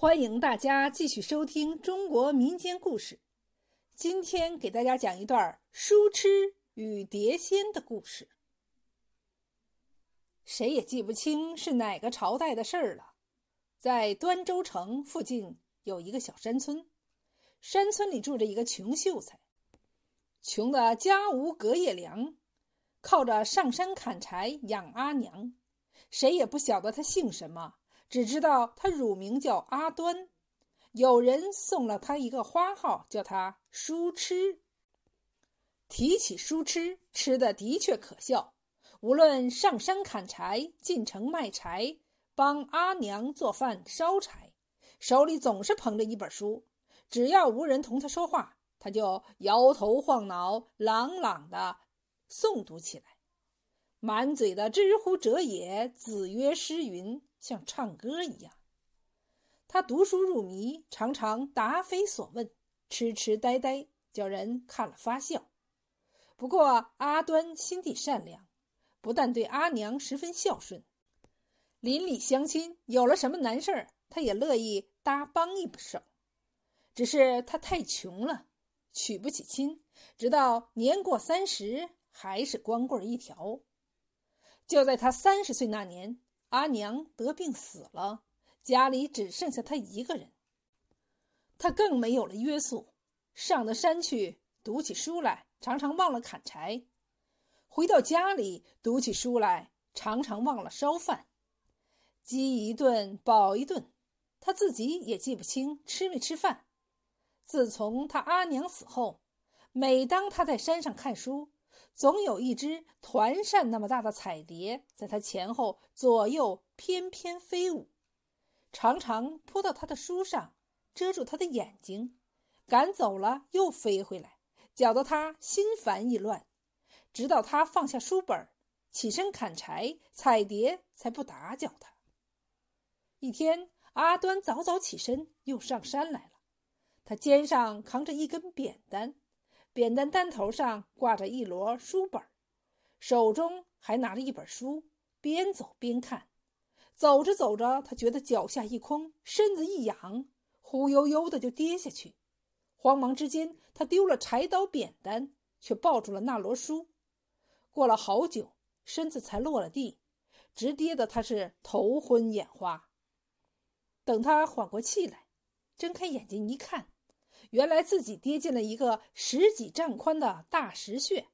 欢迎大家继续收听中国民间故事。今天给大家讲一段书痴与碟仙的故事。谁也记不清是哪个朝代的事儿了。在端州城附近有一个小山村，山村里住着一个穷秀才，穷的家无隔夜粮，靠着上山砍柴养阿娘。谁也不晓得他姓什么。只知道他乳名叫阿端，有人送了他一个花号，叫他书痴。提起书痴，吃的的确可笑。无论上山砍柴、进城卖柴、帮阿娘做饭烧柴，手里总是捧着一本书。只要无人同他说话，他就摇头晃脑、朗朗的诵读起来，满嘴的“知乎者也”“子曰”“诗云”。像唱歌一样，他读书入迷，常常答非所问，痴痴呆呆，叫人看了发笑。不过阿端心地善良，不但对阿娘十分孝顺，邻里乡亲有了什么难事儿，他也乐意搭帮一手。只是他太穷了，娶不起亲，直到年过三十，还是光棍一条。就在他三十岁那年。阿娘得病死了，家里只剩下他一个人。他更没有了约束，上了山去读起书来，常常忘了砍柴；回到家里读起书来，常常忘了烧饭。饥一顿饱一顿，他自己也记不清吃没吃饭。自从他阿娘死后，每当他在山上看书，总有一只团扇那么大的彩蝶在他前后左右翩翩飞舞，常常扑到他的书上，遮住他的眼睛，赶走了又飞回来，搅得他心烦意乱。直到他放下书本，起身砍柴，彩蝶才不打搅他。一天，阿端早早起身，又上山来了。他肩上扛着一根扁担。扁担担头上挂着一摞书本，手中还拿着一本书，边走边看。走着走着，他觉得脚下一空，身子一仰，忽悠悠的就跌下去。慌忙之间，他丢了柴刀扁担，却抱住了那摞书。过了好久，身子才落了地，直跌得他是头昏眼花。等他缓过气来，睁开眼睛一看。原来自己跌进了一个十几丈宽的大石穴，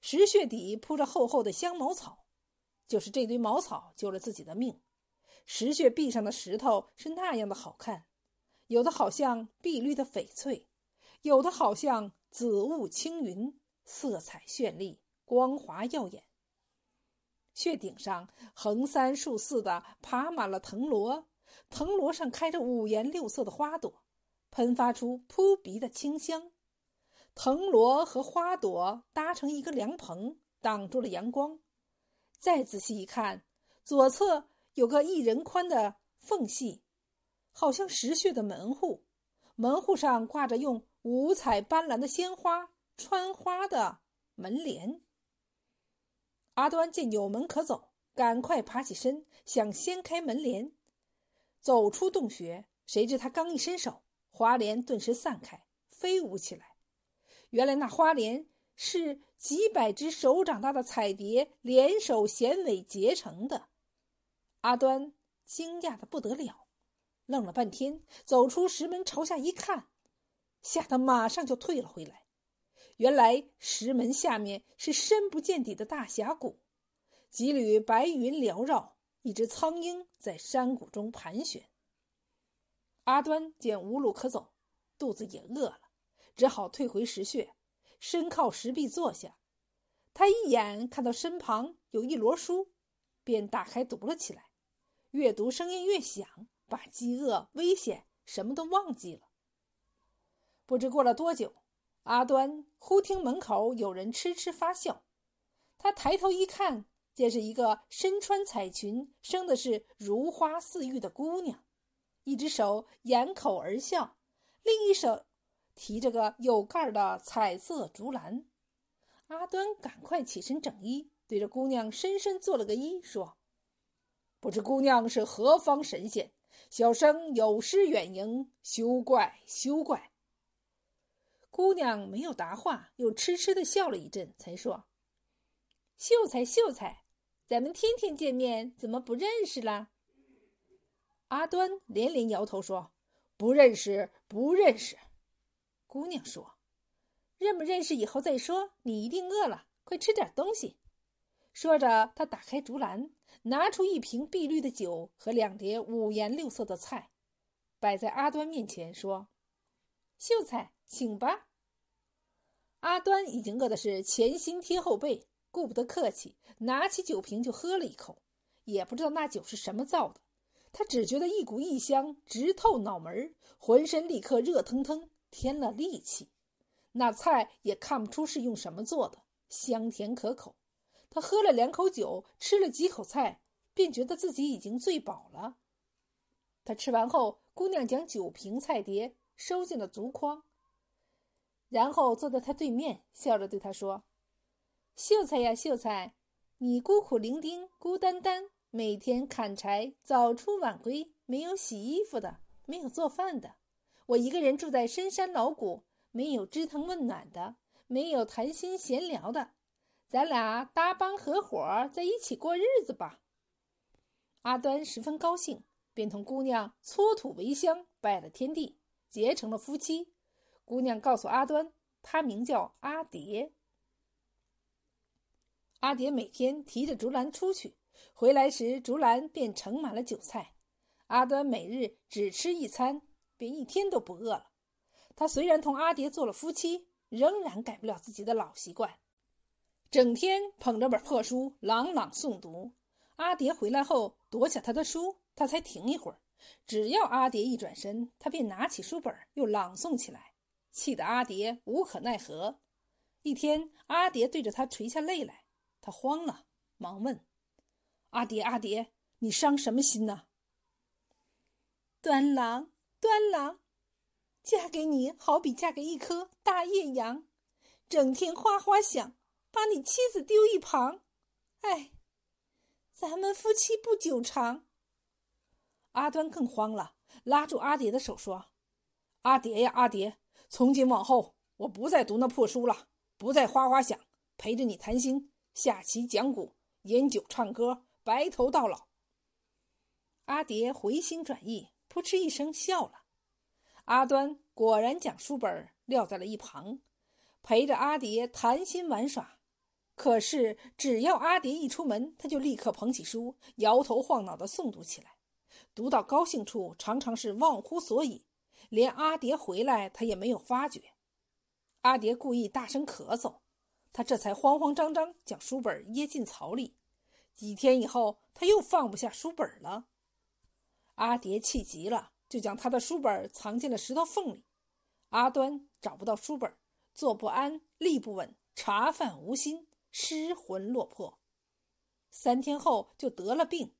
石穴底铺着厚厚的香茅草，就是这堆茅草救了自己的命。石穴壁上的石头是那样的好看，有的好像碧绿的翡翠，有的好像紫雾青云，色彩绚丽，光滑耀眼。穴顶上横三竖四的爬满了藤萝，藤萝上开着五颜六色的花朵。喷发出扑鼻的清香，藤萝和花朵搭成一个凉棚，挡住了阳光。再仔细一看，左侧有个一人宽的缝隙，好像石穴的门户。门户上挂着用五彩斑斓的鲜花穿花的门帘。阿端见有门可走，赶快爬起身，想掀开门帘，走出洞穴。谁知他刚一伸手。花莲顿时散开，飞舞起来。原来那花莲是几百只手掌大的彩蝶联手衔尾结成的。阿端惊讶的不得了，愣了半天，走出石门朝下一看，吓得马上就退了回来。原来石门下面是深不见底的大峡谷，几缕白云缭绕，一只苍鹰在山谷中盘旋。阿端见无路可走，肚子也饿了，只好退回石穴，身靠石壁坐下。他一眼看到身旁有一摞书，便打开读了起来。越读声音越响，把饥饿、危险什么都忘记了。不知过了多久，阿端忽听门口有人痴痴发笑。他抬头一看，见是一个身穿彩裙、生的是如花似玉的姑娘。一只手掩口而笑，另一手提着个有盖的彩色竹篮。阿端赶快起身整衣，对着姑娘深深做了个揖，说：“不知姑娘是何方神仙，小生有失远迎，休怪休怪。”姑娘没有答话，又痴痴的笑了一阵，才说：“秀才，秀才，咱们天天见面，怎么不认识了？”阿端连连摇头说：“不认识，不认识。”姑娘说：“认不认识以后再说，你一定饿了，快吃点东西。”说着，她打开竹篮，拿出一瓶碧绿的酒和两碟五颜六色的菜，摆在阿端面前，说：“秀才，请吧。”阿端已经饿的是前心贴后背，顾不得客气，拿起酒瓶就喝了一口，也不知道那酒是什么造的，他只觉得一股异香直透脑门，浑身立刻热腾腾，添了力气。那菜也看不出是用什么做的，香甜可口。他喝了两口酒，吃了几口菜，便觉得自己已经醉饱了。他吃完后，姑娘将酒瓶、菜碟收进了竹筐，然后坐在他对面，笑着对他说：“秀才呀，秀才，你孤苦伶仃、孤单单，每天砍柴，早出晚归，没有洗衣服的，没有做饭的。我一个人住在深山老谷，没有知疼问暖的，没有谈心闲聊的。”咱俩搭帮合伙在一起过日子吧。阿端十分高兴，便同姑娘搓土为香，拜了天地，结成了夫妻。姑娘告诉阿端，他名叫阿蝶。阿蝶每天提着竹篮出去，回来时竹篮便盛满了酒菜。阿端每日只吃一餐，便一天都不饿了。他虽然同阿蝶做了夫妻，仍然改不了自己的老习惯。整天捧着本破书朗朗诵读。阿蝶回来后，夺下他的书，他才停一会儿。只要阿蝶一转身，他便拿起书本又朗诵起来，气得阿蝶无可奈何。一天，阿蝶对着他垂下泪来，他慌了，忙问：“阿蝶，阿蝶，你伤什么心呢？”端郎，端郎，嫁给你好比嫁给一颗大艳阳，整天哗哗响。把你妻子丢一旁，哎，咱们夫妻不久长。阿端更慌了，拉住阿蝶的手说：“阿蝶呀，阿蝶，从今往后，我不再读那破书了，不再哗哗响，陪着你谈心、下棋、讲古、饮酒、唱歌，白头到老。”阿蝶回心转意，扑哧一声笑了。阿端果然将书本撂在了一旁，陪着阿蝶谈心玩耍。可是，只要阿蝶一出门，他就立刻捧起书，摇头晃脑的诵读起来。读到高兴处，常常是忘乎所以，连阿蝶回来，他也没有发觉。阿蝶故意大声咳嗽，他这才慌慌张张将书本掖进草里。几天以后，他又放不下书本了。阿蝶气急了，就将他的书本藏进了石头缝里。阿端找不到书本，坐不安，立不稳，茶饭无心。失魂落魄，三天后就得了病，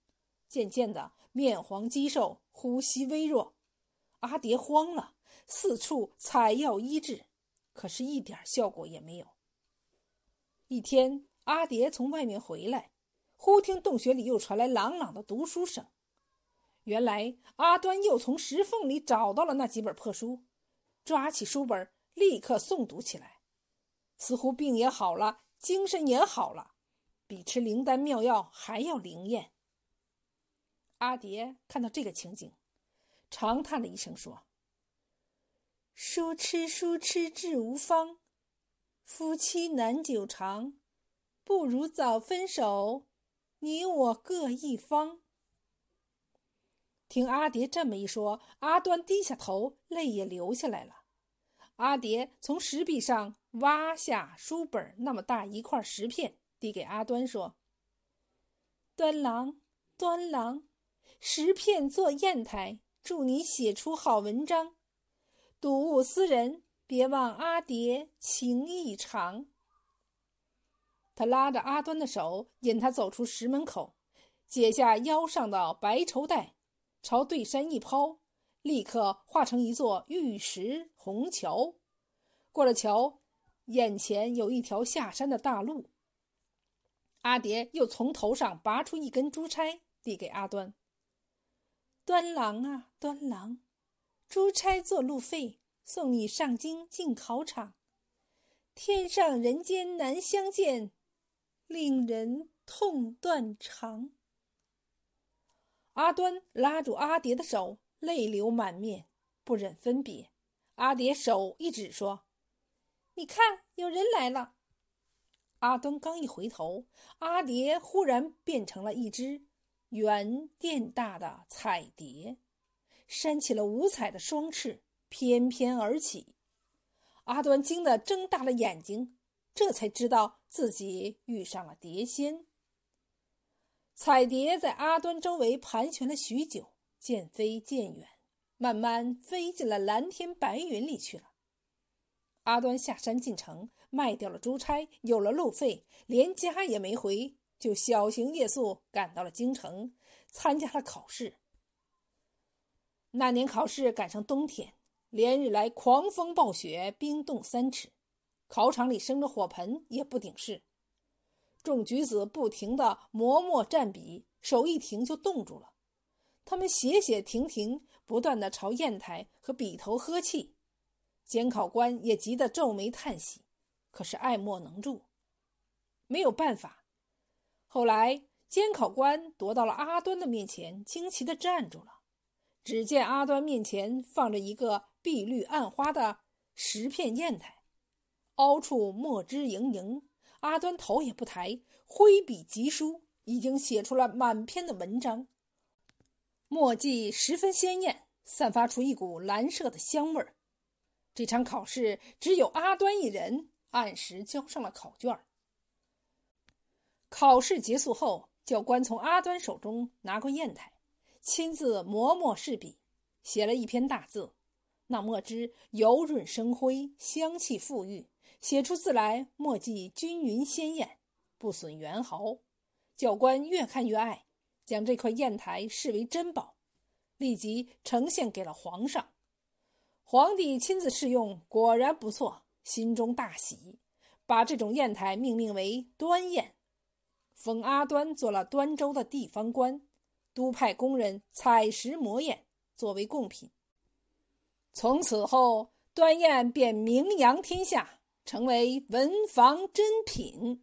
渐渐的面黄肌瘦，呼吸微弱。阿蝶慌了，四处采药医治，可是一点效果也没有。一天，阿蝶从外面回来，忽听洞穴里又传来朗朗的读书声。原来阿端又从石缝里找到了那几本破书，抓起书本立刻诵读起来，似乎病也好了。精神也好了，比吃灵丹妙药还要灵验。阿蝶看到这个情景，长叹了一声，说：“书痴书痴志无方，夫妻难久长，不如早分手，你我各一方。”听阿蝶这么一说，阿端低下头，泪也流下来了。阿蝶从石壁上挖下书本那么大一块石片，递给阿端说：“端郎，端郎，石片做砚台，祝你写出好文章。睹物思人，别忘阿蝶情意长。”他拉着阿端的手，引他走出石门口，解下腰上的白绸带，朝对山一抛。立刻化成一座玉石虹桥，过了桥，眼前有一条下山的大路。阿蝶又从头上拔出一根珠钗，递给阿端。端郎啊，端郎，珠钗做路费，送你上京进考场。天上人间难相见，令人痛断肠。阿端拉住阿蝶的手，泪流满面，不忍分别。阿蝶手一指说：“你看，有人来了。”阿端刚一回头，阿蝶忽然变成了一只圆电大的彩蝶，扇起了五彩的双翅，翩翩而起。阿端惊得睁大了眼睛，这才知道自己遇上了蝶仙。彩蝶在阿端周围盘旋了许久，渐飞渐远，慢慢飞进了蓝天白云里去了。阿端下山进城，卖掉了珠钗，有了路费，连家也没回，就小行夜宿，赶到了京城，参加了考试。那年考试赶上冬天，连日来狂风暴雪，冰冻三尺，考场里生着火盆也不顶事。众举子不停的磨墨蘸笔，手一停就冻住了。他们写写停停，不断的朝砚台和笔头呵气。监考官也急得皱眉叹息，可是爱莫能助，没有办法。后来监考官踱到了阿端的面前，惊奇的站住了。只见阿端面前放着一个碧绿暗花的十片砚台，凹处墨汁盈盈。阿端头也不抬，挥笔疾书，已经写出了满篇的文章，墨迹十分鲜艳，散发出一股蓝色的香味儿。这场考试只有阿端一人按时交上了考卷。考试结束后，教官从阿端手中拿过砚台，亲自磨墨试笔，写了一篇大字。那墨汁油润生辉，香气馥郁。写出字来，墨迹均匀鲜艳，不损原毫。教官越看越爱，将这块砚台视为珍宝，立即呈现给了皇上。皇帝亲自试用，果然不错，心中大喜，把这种砚台命名为“端砚”，封阿端做了端州的地方官，督派工人采石磨砚作为贡品。从此后，端砚便名扬天下。成为文房珍品。